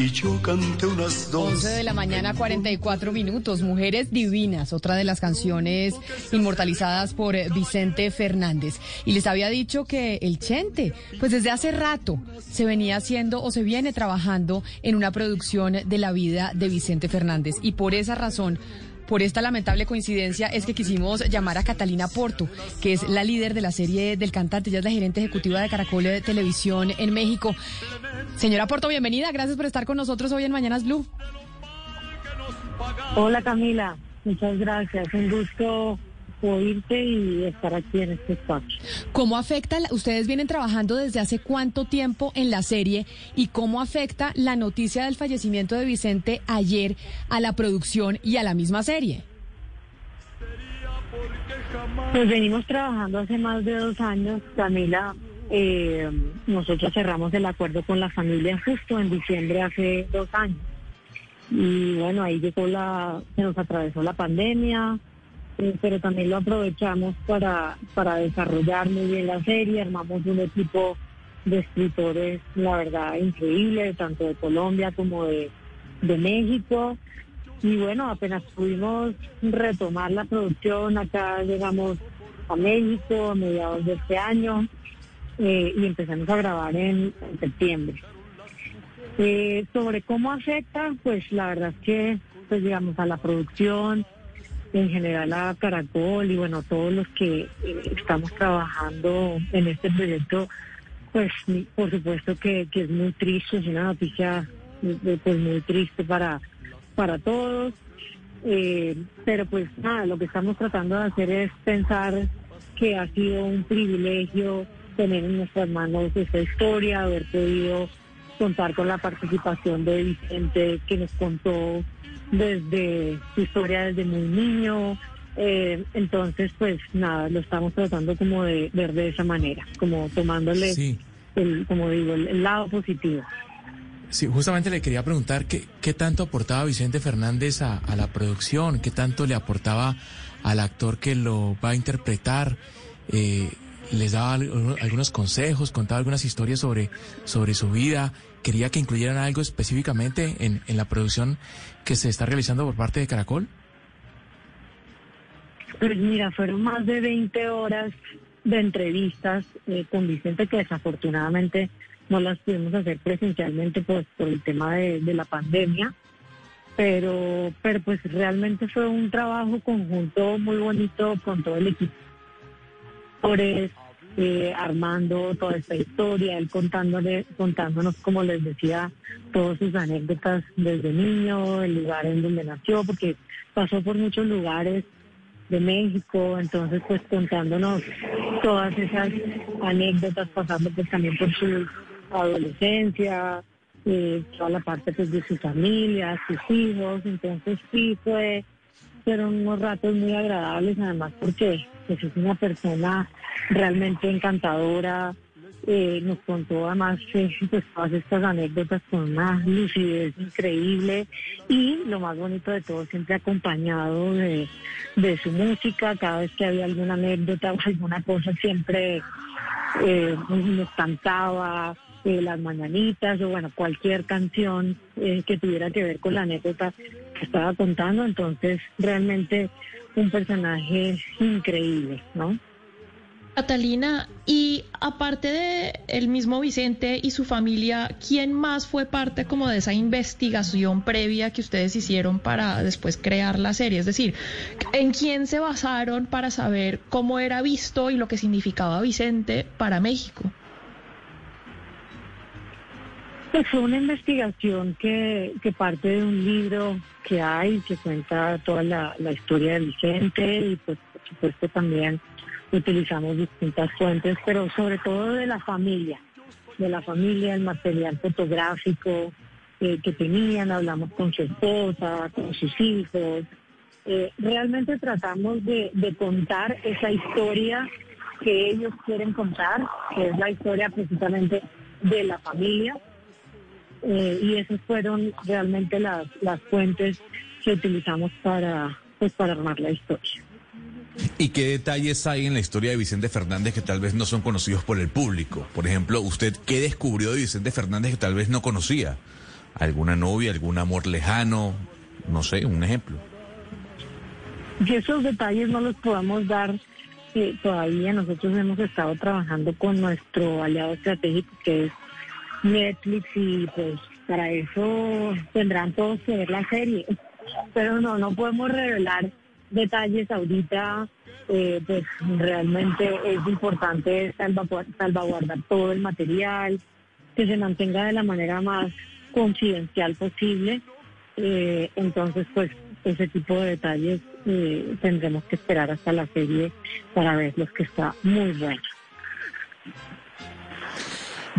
Y unas dos. 11 de la mañana, 44 minutos. Mujeres Divinas, otra de las canciones inmortalizadas por Vicente Fernández. Y les había dicho que el Chente, pues desde hace rato se venía haciendo o se viene trabajando en una producción de la vida de Vicente Fernández. Y por esa razón, por esta lamentable coincidencia es que quisimos llamar a Catalina Porto, que es la líder de la serie del cantante, ella es la gerente ejecutiva de Caracol de Televisión en México. Señora Porto, bienvenida, gracias por estar con nosotros hoy en Mañanas Blue. Hola Camila, muchas gracias, un gusto oírte y estar aquí en este espacio. ¿Cómo afecta, ustedes vienen trabajando desde hace cuánto tiempo en la serie y cómo afecta la noticia del fallecimiento de Vicente ayer a la producción y a la misma serie? Pues venimos trabajando hace más de dos años, Camila. Eh, nosotros cerramos el acuerdo con la familia justo en diciembre hace dos años. Y bueno, ahí llegó la, se nos atravesó la pandemia, pero también lo aprovechamos para, para desarrollar muy bien la serie, armamos un equipo de escritores, la verdad, increíble, tanto de Colombia como de, México. Y bueno, apenas pudimos retomar la producción, acá llegamos a México a mediados de este año eh, y empezamos a grabar en, septiembre. Eh, sobre cómo afecta, pues la verdad es que, pues digamos, a la producción, en general a Caracol y bueno, todos los que eh, estamos trabajando en este proyecto, pues por supuesto que, es muy triste, es una noticia eh, pues muy triste para, para todos. Eh, pero pues nada, lo que estamos tratando de hacer es pensar que ha sido un privilegio tener en nuestras manos esta historia, haber podido contar con la participación de Vicente que nos contó desde su historia desde muy niño. Eh, entonces, pues nada, lo estamos tratando como de ver de esa manera, como tomándole, el, como digo, el, lado positivo. Sí, justamente le quería preguntar qué, qué tanto aportaba Vicente Fernández a, a, la producción, qué tanto le aportaba al actor que lo va a interpretar. Eh, les daba algunos consejos, contaba algunas historias sobre, sobre su vida. Quería que incluyeran algo específicamente en, en la producción que se está realizando por parte de Caracol. Pues mira, fueron más de 20 horas de entrevistas eh, con Vicente que desafortunadamente no las pudimos hacer presencialmente pues, por el tema de, de la pandemia pero pero pues realmente fue un trabajo conjunto muy bonito con todo el equipo eh, armando toda esta historia, él contándole, contándonos, como les decía, todas sus anécdotas desde niño, el lugar en donde nació, porque pasó por muchos lugares de México, entonces pues contándonos todas esas anécdotas, pasando pues también por su adolescencia, eh, toda la parte pues de su familia, sus hijos, entonces sí fue fueron unos ratos muy agradables, además porque pues, es una persona realmente encantadora. Eh, nos contó además eh, pues, todas estas anécdotas con una lucidez increíble y lo más bonito de todo, siempre acompañado de, de su música. Cada vez que había alguna anécdota o alguna cosa, siempre eh, nos cantaba eh, las mañanitas o bueno, cualquier canción eh, que tuviera que ver con la anécdota estaba contando. Entonces, realmente un personaje increíble, ¿no? Catalina, y aparte de el mismo Vicente y su familia, ¿quién más fue parte como de esa investigación previa que ustedes hicieron para después crear la serie? Es decir, ¿en quién se basaron para saber cómo era visto y lo que significaba Vicente para México? Pues fue una investigación que, parte de un libro que hay, que cuenta toda la, historia de Vicente y pues por supuesto también utilizamos distintas fuentes, pero sobre todo de la familia, de la familia, el material fotográfico eh, que tenían, hablamos con su esposa, con sus hijos. Eh, realmente tratamos de contar esa historia que ellos quieren contar, que es la historia precisamente de la familia. Eh, y esas fueron realmente las, las fuentes que utilizamos para, pues, para armar la historia. ¿Y qué detalles hay en la historia de Vicente Fernández que tal vez no son conocidos por el público? Por ejemplo, ¿usted qué descubrió de Vicente Fernández que tal vez no conocía? ¿Alguna novia, algún amor lejano? No sé, un ejemplo. Y esos detalles no los podemos dar eh, todavía. Nosotros hemos estado trabajando con nuestro aliado estratégico que es Netflix y pues para eso tendrán todos que ver la serie. Pero no, no podemos revelar detalles ahorita. Eh, pues realmente es importante salvaguardar todo el material, que se mantenga de la manera más confidencial posible. Eh, entonces, pues ese tipo de detalles eh, tendremos que esperar hasta la serie para verlos, que está muy bueno.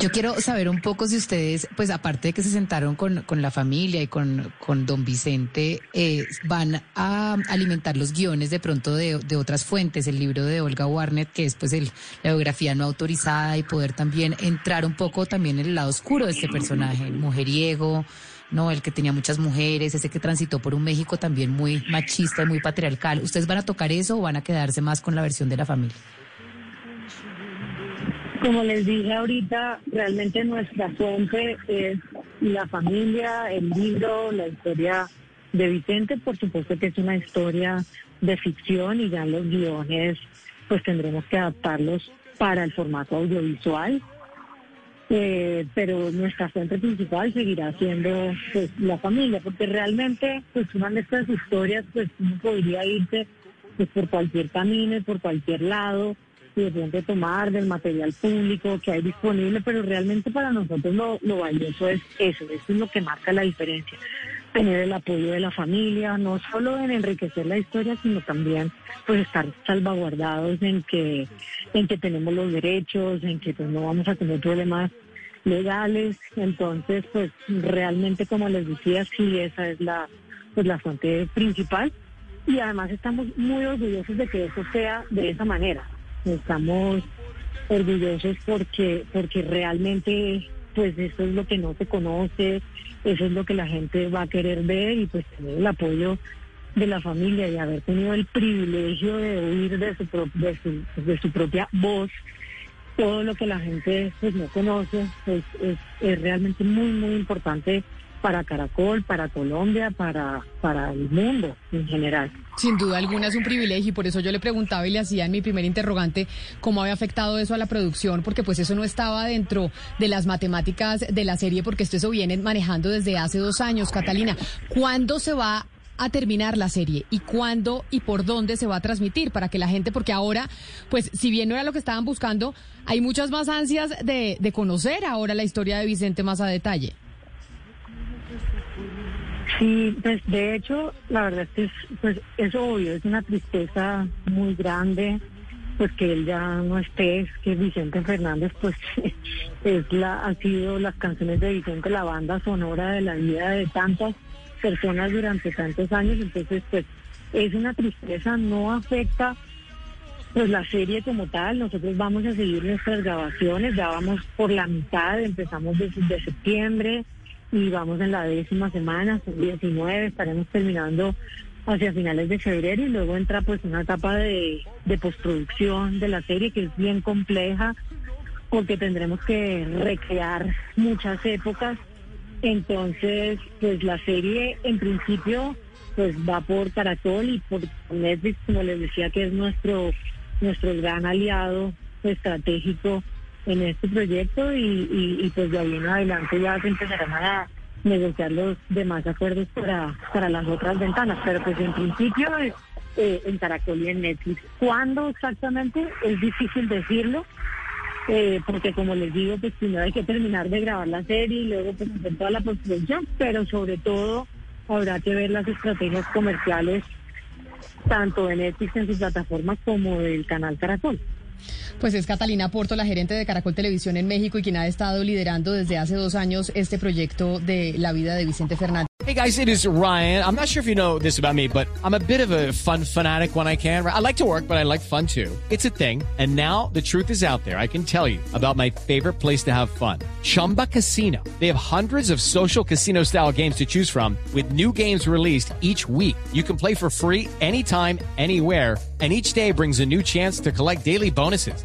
Yo quiero saber un poco si ustedes, pues aparte de que se sentaron con, con la familia y con, con don Vicente, eh, van a alimentar los guiones de pronto de, de, otras fuentes, el libro de Olga Warnet, que es pues el, la biografía no autorizada y poder también entrar un poco también en el lado oscuro de este personaje, el mujeriego, no, el que tenía muchas mujeres, ese que transitó por un México también muy machista y muy patriarcal. ¿Ustedes van a tocar eso o van a quedarse más con la versión de la familia? Como les dije ahorita, realmente nuestra fuente es la familia, el libro, la historia de Vicente. Por supuesto que es una historia de ficción y ya los guiones pues tendremos que adaptarlos para el formato audiovisual. Eh, pero nuestra fuente principal seguirá siendo pues la familia, porque realmente pues una de estas historias pues uno podría irse pues por cualquier camino, por cualquier lado, y de tomar del material público que hay disponible, pero realmente para nosotros lo, lo valioso es eso, eso es lo que marca la diferencia. Tener el apoyo de la familia, no solo en enriquecer la historia, sino también pues estar salvaguardados en que, en que tenemos los derechos, en que pues no vamos a tener problemas legales. Entonces, pues realmente como les decía, sí esa es la, pues la fuente principal. Y además estamos muy orgullosos de que eso sea de esa manera. Estamos orgullosos porque, porque realmente pues eso es lo que no se conoce, eso es lo que la gente va a querer ver y pues tener el apoyo de la familia y haber tenido el privilegio de oír de su, de su, de su propia voz todo lo que la gente pues no conoce, pues es, es realmente muy, muy importante para Caracol, para Colombia, para, para el mundo en general. Sin duda alguna es un privilegio y por eso yo le preguntaba y le hacía en mi primer interrogante cómo había afectado eso a la producción, porque pues eso no estaba dentro de las matemáticas de la serie, porque esto eso viene manejando desde hace dos años. Catalina, ¿cuándo se va a terminar la serie y cuándo y por dónde se va a transmitir para que la gente, porque ahora, pues si bien no era lo que estaban buscando, hay muchas más ansias de, de conocer ahora la historia de Vicente más a detalle. Sí, pues de hecho, la verdad es que es, pues, es obvio, es una tristeza muy grande, pues que él ya no esté, es que Vicente Fernández, pues es la, ha sido las canciones de Vicente la banda sonora de la vida de tantas personas durante tantos años, entonces pues es una tristeza, no afecta pues la serie como tal, nosotros vamos a seguir nuestras grabaciones, ya vamos por la mitad, empezamos desde septiembre, y vamos en la décima semana, son 19, estaremos terminando hacia finales de febrero y luego entra pues una etapa de, postproducción de la serie que es bien compleja porque tendremos que recrear muchas épocas. Entonces, pues la serie en principio pues va por Caracol y por Netflix, como les decía, que es nuestro, nuestro gran aliado estratégico en este proyecto y, pues de ahí en adelante ya se empezarán a negociar los demás acuerdos para, para las otras ventanas, pero pues en principio eh, en Caracol y en Netflix. ¿Cuándo exactamente? Es difícil decirlo, eh, porque como les digo, pues primero hay que terminar de grabar la serie y luego pues hacer toda la postproducción, pero sobre todo habrá que ver las estrategias comerciales tanto de Netflix en sus plataformas como del canal Caracol. Pues es Catalina Porto, la gerente de Caracol Televisión en México y quien ha estado liderando desde hace dos años este proyecto de la vida de Vicente Fernández. Hey guys, it is Ryan. I'm not sure if you know this about me, but I'm a bit of a fun fanatic when I can. I like to work, but I like fun too. It's a thing. And now the truth is out there. I can tell you about my favorite place to have fun. Chumba Casino. They have hundreds of social casino style games to choose from with new games released each week. You can play for free anytime, anywhere and each day brings a new chance to collect daily bonuses.